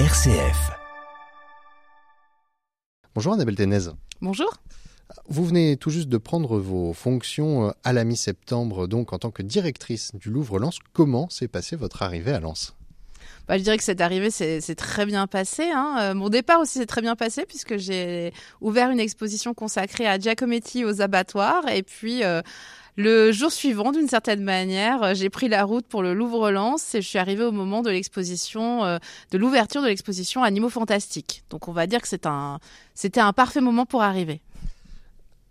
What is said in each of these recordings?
RCF. Bonjour Annabelle Ténez. Bonjour. Vous venez tout juste de prendre vos fonctions euh, à la mi-septembre, donc en tant que directrice du Louvre-Lens. Comment s'est passée votre arrivée à Lens? Bah, je dirais que cette arrivée c'est très bien passé. Hein. Euh, mon départ aussi s'est très bien passé puisque j'ai ouvert une exposition consacrée à Giacometti aux abattoirs et puis euh, le jour suivant, d'une certaine manière, euh, j'ai pris la route pour le Louvre-Lens et je suis arrivée au moment de l'exposition, euh, de l'ouverture de l'exposition Animaux Fantastiques. Donc on va dire que c'était un parfait moment pour arriver.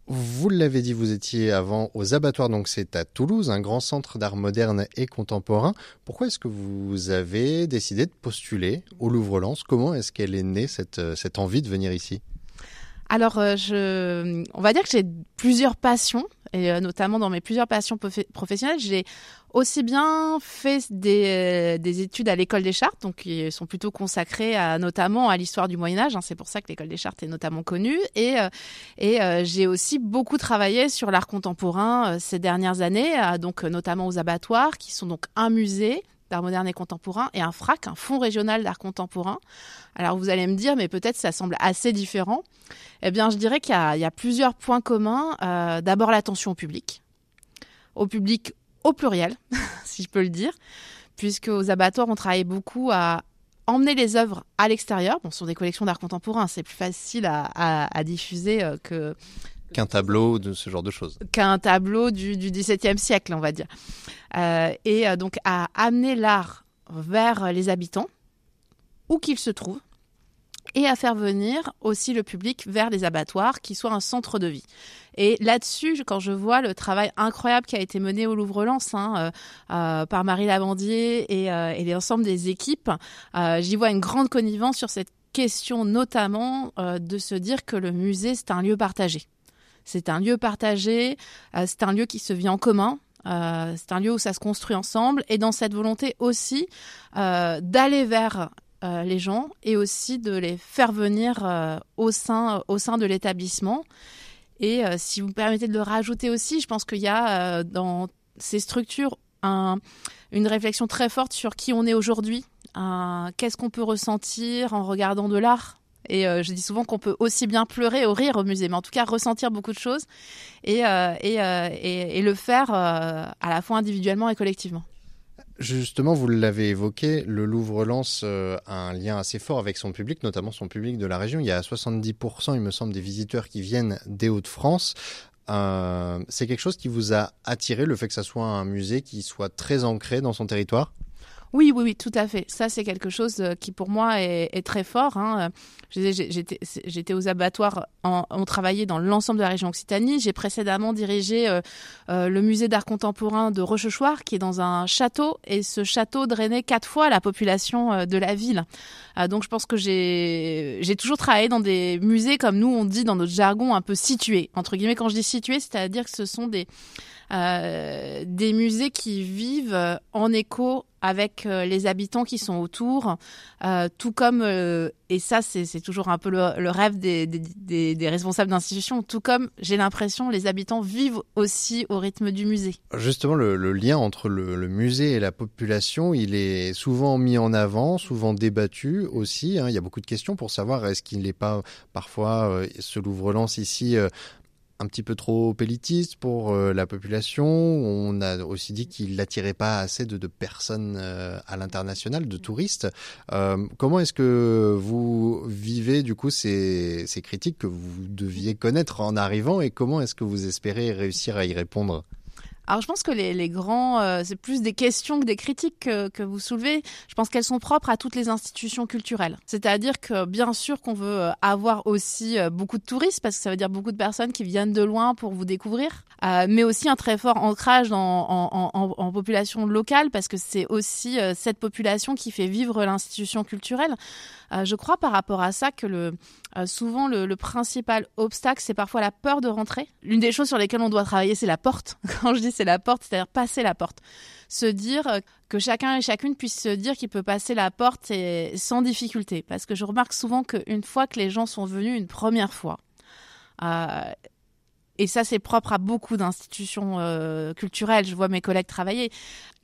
Vous l'avez dit, vous étiez avant aux abattoirs, donc c'est à Toulouse, un grand centre d'art moderne et contemporain. Pourquoi est-ce que vous avez décidé de postuler au Louvre-Lens? Comment est-ce qu'elle est née, cette, euh, cette envie de venir ici? Alors, je, on va dire que j'ai plusieurs passions et euh, notamment dans mes plusieurs passions professionnelles, j'ai aussi bien fait des, des études à l'école des chartes, donc qui sont plutôt consacrées à, notamment à l'histoire du Moyen Âge. Hein, c'est pour ça que l'école des chartes est notamment connue. Et, euh, et euh, j'ai aussi beaucoup travaillé sur l'art contemporain ces dernières années, donc notamment aux abattoirs, qui sont donc un musée d'art moderne et contemporain et un FRAC, un fonds régional d'art contemporain. Alors vous allez me dire, mais peut-être ça semble assez différent. Eh bien, je dirais qu'il y, a plusieurs points communs. Euh, d'abord l'attention au public, au public au pluriel, si je peux le dire, puisque aux abattoirs on travaille beaucoup à emmener les œuvres à l'extérieur. Bon, ce sont des collections d'art contemporain, c'est plus facile à, diffuser euh, que qu'un tableau de ce genre de choses. Qu'un tableau du, du XVIIe siècle, on va dire. Euh, et donc à amener l'art vers les habitants, où qu'ils se trouvent, et à faire venir aussi le public vers les abattoirs, qui soient un centre de vie. Et là-dessus, quand je vois le travail incroyable qui a été mené au Louvre-Lens hein, euh, euh, par Marie Lavandier euh, et l'ensemble des équipes, j'y vois une grande connivence sur cette question notamment de se dire que le musée, c'est un lieu partagé. C'est un lieu partagé, c'est un lieu qui se vit en commun, c'est un lieu où ça se construit ensemble et dans cette volonté aussi d'aller vers euh, les gens et aussi de les faire venir euh, au, sein, au sein de l'établissement. Et euh, si vous me permettez de le rajouter aussi, je pense qu'il y a dans ces structures une réflexion très forte sur qui on est aujourd'hui, qu'est-ce qu'on peut ressentir en regardant de l'art. Et je dis souvent qu'on peut aussi bien pleurer ou rire au musée, mais en tout cas ressentir beaucoup de choses et, et, et le faire à la fois individuellement et collectivement. Justement, vous l'avez évoqué, le Louvre-Lens euh, a un lien assez fort avec son public, notamment son public de la région. Il y a 70%, il me semble, des visiteurs qui viennent des Hauts-de-France. Euh, c'est quelque chose qui vous a attiré, le fait que ça soit un musée qui soit très ancré dans son territoire? Oui, oui, oui, tout à fait. Ça, c'est quelque chose euh, qui, pour moi, est, très fort. Hein. J'étais aux abattoirs, on travaillait dans l'ensemble de la région Occitanie. J'ai précédemment dirigé euh, euh, le musée d'art contemporain de Rochechouart, qui est dans un château, et ce château drainait quatre fois la population de la ville. donc, je pense que j'ai toujours travaillé dans des musées, comme nous, on dit dans notre jargon, un peu situés. Entre guillemets, quand je dis situés, c'est-à-dire que ce sont des des musées qui vivent en écho avec euh, les habitants qui sont autour, euh, tout comme, et ça c'est toujours un peu le, rêve des, des, responsables d'institutions, tout comme j'ai l'impression les habitants vivent aussi au rythme du musée. Justement, le, lien entre le, musée et la population, il est souvent mis en avant, souvent débattu aussi. Hein. Il y a beaucoup de questions pour savoir est-ce qu'il n'est pas parfois, ce Louvre-Lens ici, un petit peu trop élitiste pour euh, la population. On a aussi dit qu'il n'attirait pas assez de, personnes euh, à l'international, de touristes. Euh, comment est-ce que vous vivez du coup ces, ces critiques que vous deviez connaître en arrivant et comment est-ce que vous espérez réussir à y répondre? Alors je pense que les, les grands, euh, c'est plus des questions que des critiques que, que vous soulevez. Je pense qu'elles sont propres à toutes les institutions culturelles. C'est-à-dire que bien sûr qu'on veut euh, avoir aussi euh, beaucoup de touristes parce que ça veut dire beaucoup de personnes qui viennent de loin pour vous découvrir, euh, mais aussi un très fort ancrage en, en, en, en population locale parce que c'est aussi cette population qui fait vivre l'institution culturelle. je crois par rapport à ça que le, souvent le, principal obstacle c'est parfois la peur de rentrer. L'une des choses sur lesquelles on doit travailler c'est la porte. Quand je dis c'est la porte, c'est-à-dire passer la porte. Se dire euh, que chacun et chacune puisse se dire qu'il peut passer la porte sans difficulté. Parce que je remarque souvent qu'une fois que les gens sont venus une première fois, euh, et ça c'est propre à beaucoup d'institutions culturelles. Je vois mes collègues travailler.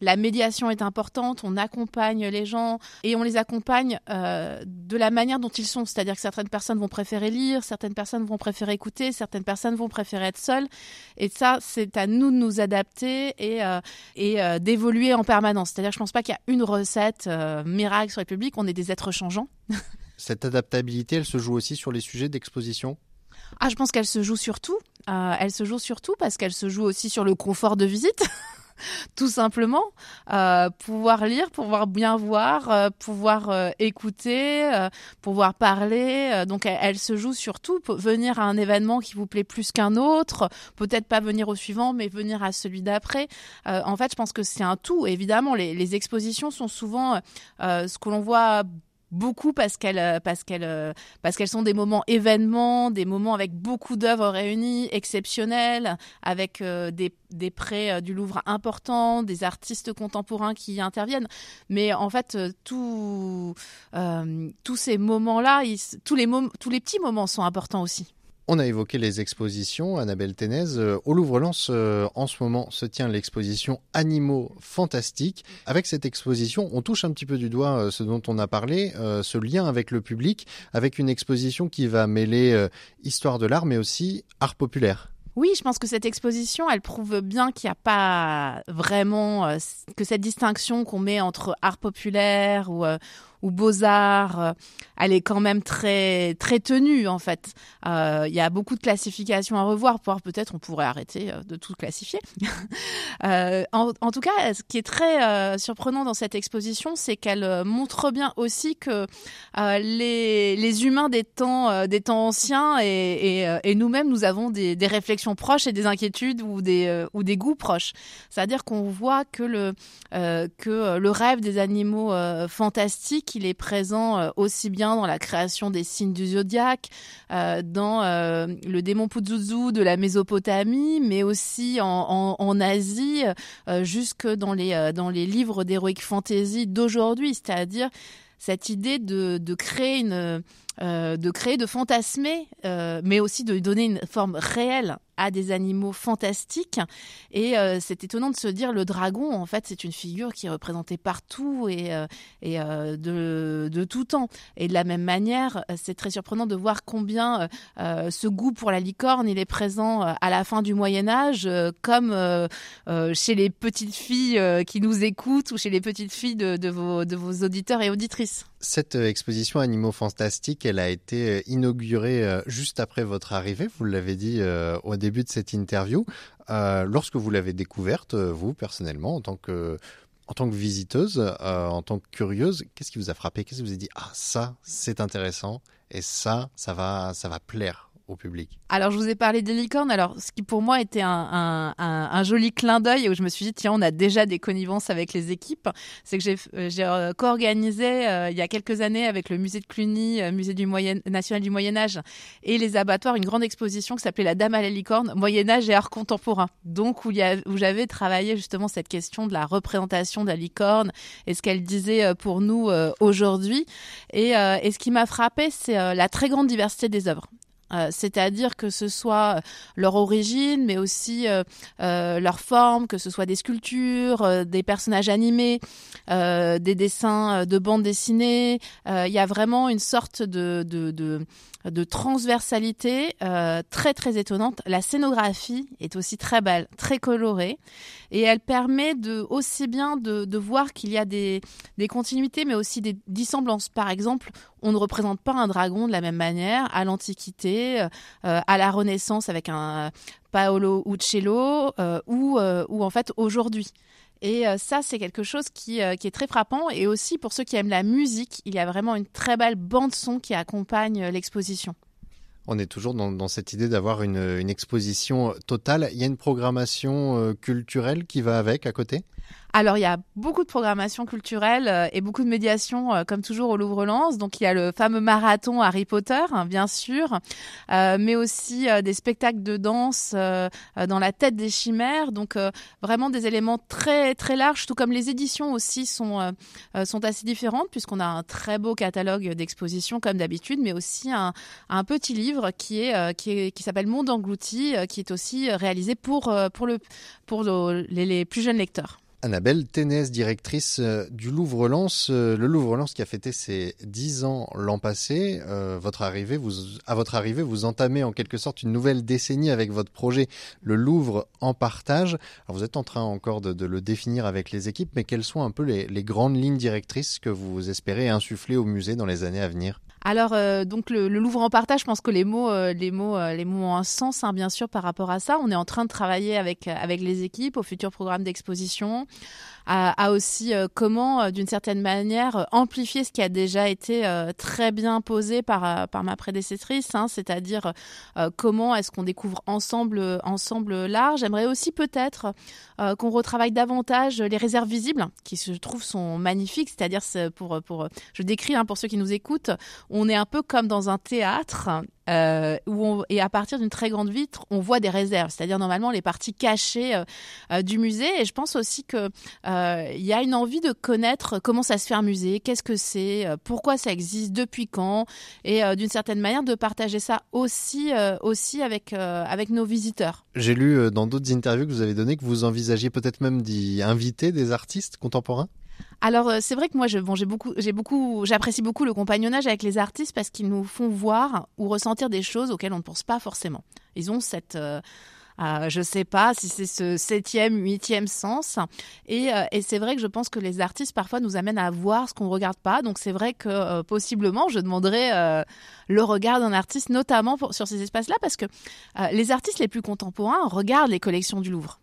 La médiation est importante, on accompagne les gens et on les accompagne de la manière dont ils sont. C'est-à-dire que certaines personnes vont préférer lire, certaines personnes vont préférer écouter, certaines personnes vont préférer être seules. Et ça, c'est à nous de nous adapter et, et d'évoluer en permanence. C'est-à-dire que je pense pas qu'il y a une recette miracle sur les publics. On est des êtres changeants. Cette adaptabilité, elle se joue aussi sur les sujets d'exposition? Ah, je pense qu'elle se joue surtout. Euh, elle se joue surtout parce qu'elle se joue aussi sur le confort de visite. tout simplement. Euh, pouvoir lire, pouvoir bien voir, euh, pouvoir écouter, pouvoir parler. donc elle, se joue surtout. Venir à un événement qui vous plaît plus qu'un autre, peut-être pas venir au suivant, mais venir à celui d'après. en fait, je pense que c'est un tout. Évidemment, les expositions sont souvent ce que l'on voit beaucoup parce qu'elles euh, parce qu'elles euh, parce qu'elles sont des moments événements, des moments avec beaucoup d'œuvres réunies, exceptionnelles, avec euh, des, des prêts du Louvre importants, des artistes contemporains qui y interviennent. Mais en fait, tous ces moments-là, tous les tous les petits moments sont importants aussi. On a évoqué les expositions, Annabelle Ténez. Euh, au Louvre-Lens, euh, en ce moment, se tient l'exposition Animaux Fantastiques. Avec cette exposition, on touche un petit peu du doigt euh, ce dont on a parlé, ce lien avec le public, avec une exposition qui va mêler histoire de l'art, mais aussi art populaire. Oui, je pense que cette exposition, elle prouve bien qu'il n'y a pas vraiment que cette distinction qu'on met entre art populaire ou, ou beaux-arts, euh, elle est quand même très, très tenue en fait. Euh, il y a beaucoup de classifications à revoir, pour peut-être on pourrait arrêter euh, de tout classifier. en, tout cas, ce qui est très surprenant dans cette exposition, c'est qu'elle montre bien aussi que les, les humains des temps, des temps anciens et, et, et nous-mêmes, nous avons des, des, réflexions proches et des inquiétudes ou des, ou des goûts proches. C'est-à-dire qu'on voit que le, que le rêve des animaux fantastiques qu'il est présent euh, aussi bien dans la création des signes du zodiaque, euh, dans euh, le démon Puzuzu de la Mésopotamie, mais aussi en, Asie, jusque dans les, livres d'heroic fantasy d'aujourd'hui, c'est-à-dire cette idée de, de créer une de créer, de fantasmer, mais aussi de donner une forme réelle à des animaux fantastiques. Et euh, c'est étonnant de se dire le dragon, en fait, c'est une figure qui est représentée partout et, euh, euh, de, tout temps. Et de la même manière, c'est très surprenant de voir combien ce goût pour la licorne, il est présent à la fin du Moyen Âge, comme chez les petites filles qui nous écoutent ou chez les petites filles de, vos, de vos auditeurs et auditrices. Cette exposition Animaux Fantastiques, elle a été inaugurée juste après votre arrivée, vous l'avez dit au début de cette interview. Euh, lorsque vous l'avez découverte, euh, vous personnellement, en tant que en tant que visiteuse, euh, en tant que curieuse, qu'est-ce qui vous a frappé? Qu'est-ce qui vous a dit? Ah, ça, c'est intéressant et ça, ça va, ça va plaire public Alors, je vous ai parlé des licornes. Alors, ce qui pour moi était un, joli clin d'œil où je me suis dit, tiens, on a déjà des connivences avec les équipes, c'est que j'ai euh, co-organisé euh, il y a quelques années avec le musée de Cluny, euh, musée du Moyen, national du Moyen Âge et les abattoirs, une grande exposition qui s'appelait La Dame à la licorne, Moyen Âge et art contemporain. Donc, où, où j'avais travaillé justement cette question de la représentation de la licorne et ce qu'elle disait pour nous aujourd'hui. Et, et ce qui m'a frappé, c'est la très grande diversité des œuvres. Euh, c'est-à-dire que ce soit euh, leur origine, mais aussi euh, leur forme, que ce soit des sculptures, des personnages animés, des dessins de bande dessinée. Il y a vraiment une sorte de, de, de de transversalité euh, très très étonnante. La scénographie est aussi très belle, très colorée, et elle permet de aussi bien de, de voir qu'il y a des, des, continuités, mais aussi des dissemblances. Par exemple, on ne représente pas un dragon de la même manière à l'Antiquité, euh, à la Renaissance avec un Paolo Uccello, euh, ou, ou en fait aujourd'hui. Et euh, ça, c'est quelque chose qui, euh, qui, est très frappant. Et aussi, pour ceux qui aiment la musique, il y a vraiment une très belle bande-son qui accompagne euh, l'exposition. On est toujours dans, cette idée d'avoir une, exposition totale. Il y a une programmation culturelle qui va avec à côté? Alors, il y a beaucoup de programmation culturelle euh, et beaucoup de médiation, euh, comme toujours au Louvre-Lens. Donc, il y a le fameux marathon Harry Potter, hein, bien sûr, euh, mais aussi des spectacles de danse dans la tête des chimères. Donc, vraiment des éléments très, très larges, tout comme les éditions aussi sont, sont assez différentes, puisqu'on a un très beau catalogue d'expositions, comme d'habitude, mais aussi un, un, petit livre qui est qui, est, qui s'appelle Monde englouti, qui est aussi réalisé pour, pour, le, pour les, les plus jeunes lecteurs. Annabelle Ténès, directrice euh, du Louvre-Lens. Euh, le Louvre-Lens qui a fêté ses 10 ans l'an passé. Euh, votre arrivée, vous, à votre arrivée, vous entamez en quelque sorte une nouvelle décennie avec votre projet Le Louvre en partage. vous êtes en train encore de, le définir avec les équipes, mais quelles sont un peu les, les grandes lignes directrices que vous espérez insuffler au musée dans les années à venir? Alors euh, donc le, Louvre en partage, je pense que les mots, euh, les mots, euh, les mots ont un sens hein, bien sûr par rapport à ça. On est en train de travailler avec avec les équipes au futur programme d'exposition, à, aussi euh, comment, euh, d'une certaine manière, euh, amplifier ce qui a déjà été très bien posé par, par ma prédécessrice, hein, c'est-à-dire comment est-ce qu'on découvre ensemble, ensemble l'art. J'aimerais aussi peut-être qu'on retravaille davantage les réserves visibles, qui je trouve sont magnifiques, c'est-à-dire pour, pour, je décris hein, pour ceux qui nous écoutent, on est un peu comme dans un théâtre euh, où et à partir d'une très grande vitre, on voit des réserves, c'est-à-dire normalement les parties cachées euh, euh, du musée. Et je pense aussi que il y a une envie de connaître comment ça se fait un musée, qu'est-ce que c'est, pourquoi ça existe, depuis quand, et d'une certaine manière de partager ça aussi aussi avec avec nos visiteurs. J'ai lu dans d'autres interviews que vous avez données que vous envisagiez peut-être même d'y inviter des artistes contemporains? Alors euh, c'est vrai que moi, bon, j'ai beaucoup, j'apprécie beaucoup le compagnonnage avec les artistes parce qu'ils nous font voir ou ressentir des choses auxquelles on ne pense pas forcément. Ils ont cette euh, euh, je sais pas si c'est ce septième, huitième sens. Et, euh, c'est vrai que je pense que les artistes parfois nous amènent à voir ce qu'on regarde pas. Donc c'est vrai que possiblement je demanderais le regard d'un artiste, notamment sur ces espaces-là, parce que les artistes les plus contemporains regardent les collections du Louvre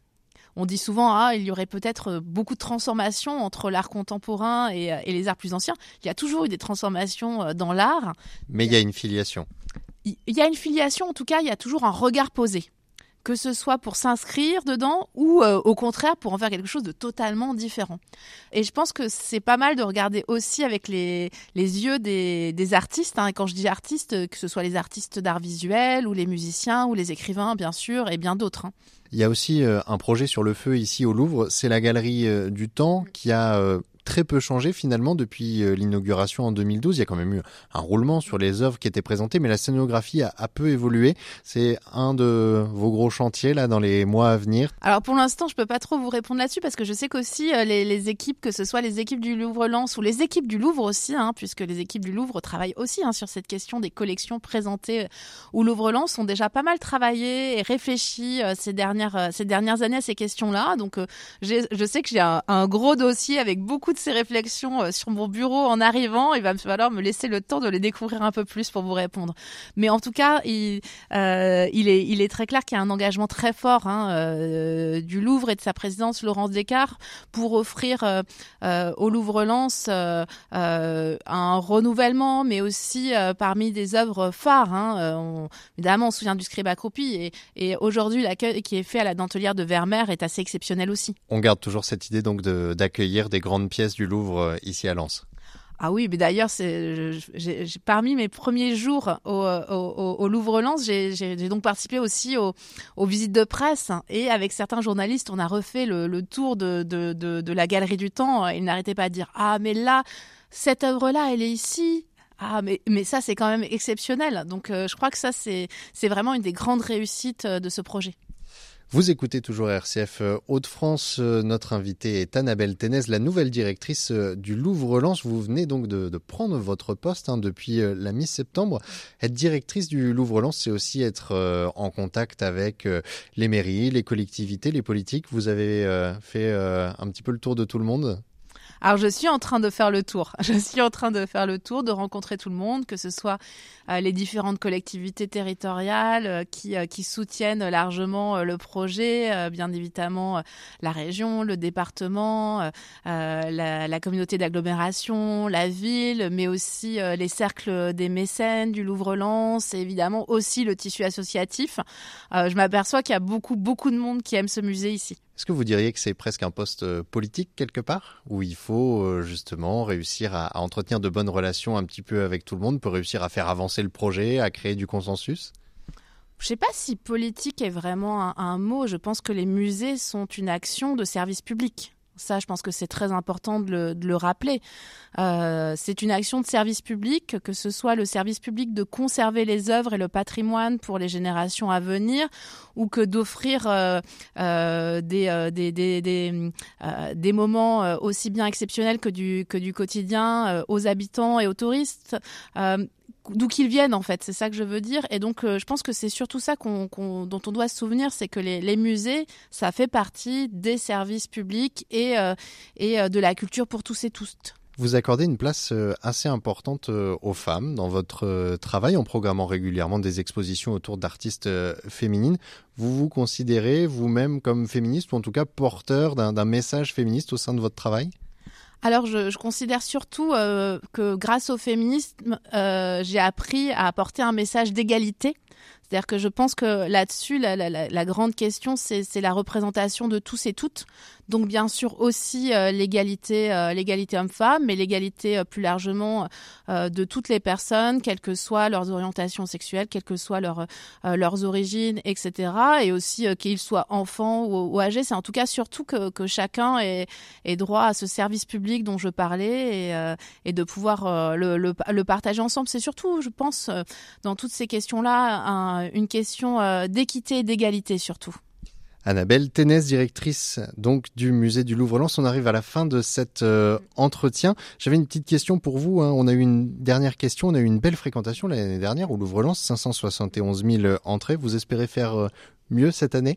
on dit souvent ah il y aurait peut-être euh, beaucoup de transformations entre l'art contemporain et, euh, et, les arts plus anciens. Il y a toujours eu des transformations euh, dans l'art. Mais il y a une filiation. Il y a une filiation, en tout cas, il y a toujours un regard posé que ce soit pour s'inscrire dedans ou au contraire pour en faire quelque chose de totalement différent. Et je pense que c'est pas mal de regarder aussi avec les, les yeux des, des artistes. Hein. Et quand je dis artistes, que ce soit les artistes d'art visuel ou les musiciens ou les écrivains, bien sûr, et bien d'autres. Hein. Il y a aussi euh, un projet sur le feu ici au Louvre, c'est la galerie euh, du temps qui a euh, très peu changé finalement depuis euh, l'inauguration en 2012. Il y a quand même eu un roulement sur les œuvres qui étaient présentées, mais la scénographie a, peu évolué. C'est un de vos gros chantiers là dans les mois à venir? Alors pour l'instant, je peux pas trop vous répondre là-dessus parce que je sais qu'aussi euh, les, équipes, que ce soit les équipes du Louvre-Lens ou les équipes du Louvre aussi, hein, puisque les équipes du Louvre travaillent aussi hein, sur cette question des collections présentées au Louvre-Lens, ont déjà pas mal travaillé et réfléchi euh, ces dernières ces dernières années à ces questions-là. Donc je sais que j'ai un, un gros dossier avec beaucoup de ces réflexions euh, sur mon bureau en arrivant. Il va me falloir me laisser le temps de les découvrir un peu plus pour vous répondre. Mais en tout cas, il, euh, est, très clair qu'il y a un engagement très fort hein, euh, du Louvre et de sa présidence Laurence Descartes pour offrir au Louvre-Lens un renouvellement, mais aussi parmi des œuvres phares. Hein. évidemment, on se souvient du scribe accroupi et, et aujourd'hui, l'accueil qui est fait à la dentelière de Vermeer est assez exceptionnel aussi. On garde toujours cette idée donc d'accueillir des grandes pièces du Louvre euh, ici à Lens. Ah oui, mais d'ailleurs, parmi mes premiers jours au, Louvre-Lens, j'ai donc participé aussi aux, visites de presse et avec certains journalistes, on a refait le, tour de, la galerie du temps. Ils n'arrêtaient pas de dire ah mais là cette œuvre-là, elle est ici. Ah mais ça c'est quand même exceptionnel. Donc euh, je crois que ça c'est vraiment une des grandes réussites euh, de ce projet. Vous écoutez toujours RCF euh, Hauts-de-France. Euh, notre invitée est Annabelle Ténez, la nouvelle directrice euh, du Louvre-Lens. Vous venez donc de, prendre votre poste hein, depuis la mi-septembre. Être directrice du Louvre-Lens, c'est aussi être en contact avec les mairies, les collectivités, les politiques. Vous avez fait un petit peu le tour de tout le monde alors je suis en train de faire le tour. Je suis en train de faire le tour, de rencontrer tout le monde, que ce soit euh, les différentes collectivités territoriales euh, qui, euh, qui soutiennent largement le projet, bien évidemment la région, le département, la, la, communauté d'agglomération, la ville, mais aussi les cercles des mécènes du Louvre-Lens et évidemment aussi le tissu associatif. je m'aperçois qu'il y a beaucoup, beaucoup de monde qui aime ce musée ici. Est-ce que vous diriez que c'est presque un poste euh, politique quelque part, où il faut euh, justement réussir à, entretenir de bonnes relations un petit peu avec tout le monde pour réussir à faire avancer le projet, à créer du consensus? Je ne sais pas si politique est vraiment un, mot. Je pense que les musées sont une action de service public. Ça, je pense que c'est très important de le, rappeler. Euh, c'est une action de service public, que ce soit le service public de conserver les œuvres et le patrimoine pour les générations à venir, ou que d'offrir euh, euh, des, moments aussi bien exceptionnels que du quotidien aux habitants et aux touristes d'où qu'ils viennent en fait, c'est ça que je veux dire. Et donc euh, je pense que c'est surtout ça dont on doit se souvenir, c'est que les, musées, ça fait partie des services publics et, euh, et euh, de la culture pour tous et toutes. Vous accordez une place assez importante aux femmes dans votre travail en programmant régulièrement des expositions autour d'artistes féminines. Vous vous considérez vous-même comme féministe ou en tout cas porteur d'un message féministe au sein de votre travail? Alors, je, considère surtout euh, que grâce au féminisme, euh, j'ai appris à apporter un message d'égalité c'est-à-dire que je pense que là-dessus, la, grande question, c'est la représentation de tous et toutes. Donc bien sûr aussi euh, l'égalité, euh, l'égalité homme-femme, mais l'égalité euh, plus largement de toutes les personnes, quelles que soient leurs orientations sexuelles, quelles que soient leurs leurs origines, etc. Et aussi qu'ils soient enfants ou, âgés. C'est en tout cas surtout que, chacun ait, droit à ce service public dont je parlais et, de pouvoir le, partager ensemble. C'est surtout, je pense, dans toutes ces questions-là, une question euh, d'équité et d'égalité surtout. Annabelle Ténès, directrice donc du musée du Louvre-Lens. On arrive à la fin de cet euh, entretien. J'avais une petite question pour vous. Hein. On a eu une dernière question. On a eu une belle fréquentation l'année dernière au Louvre-Lens, 571 000 entrées. Vous espérez faire euh, mieux cette année?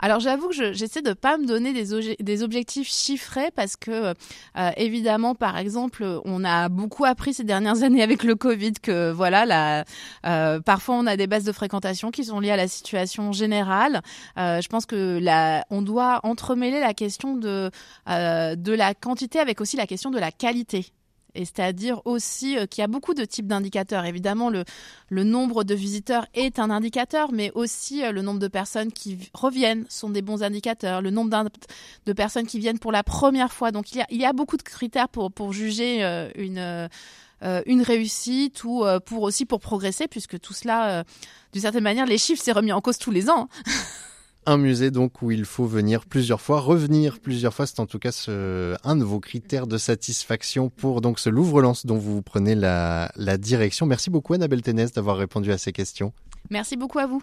Alors j'avoue que j'essaie de pas me donner des, des objectifs chiffrés parce que euh, évidemment, par exemple, on a beaucoup appris ces dernières années avec le Covid que voilà, la, euh, parfois on a des baisses de fréquentation qui sont liées à la situation générale. Euh, je pense que la, on doit entremêler la question de la quantité avec aussi la question de la qualité. Et c'est-à-dire aussi euh, qu'il y a beaucoup de types d'indicateurs. Évidemment, le, nombre de visiteurs est un indicateur, mais aussi euh, le nombre de personnes qui reviennent sont des bons indicateurs. Le nombre de personnes qui viennent pour la première fois. Donc, il y a, beaucoup de critères pour, juger euh, une, réussite ou pour aussi pour progresser, puisque tout cela, d'une certaine manière, les chiffres, c'est remis en cause tous les ans. Un musée donc où il faut venir plusieurs fois, revenir plusieurs fois, c'est en tout cas ce, un de vos critères de satisfaction pour donc ce Louvre-Lens dont vous prenez la, la direction. Merci beaucoup Annabelle Ténès d'avoir répondu à ces questions. Merci beaucoup à vous.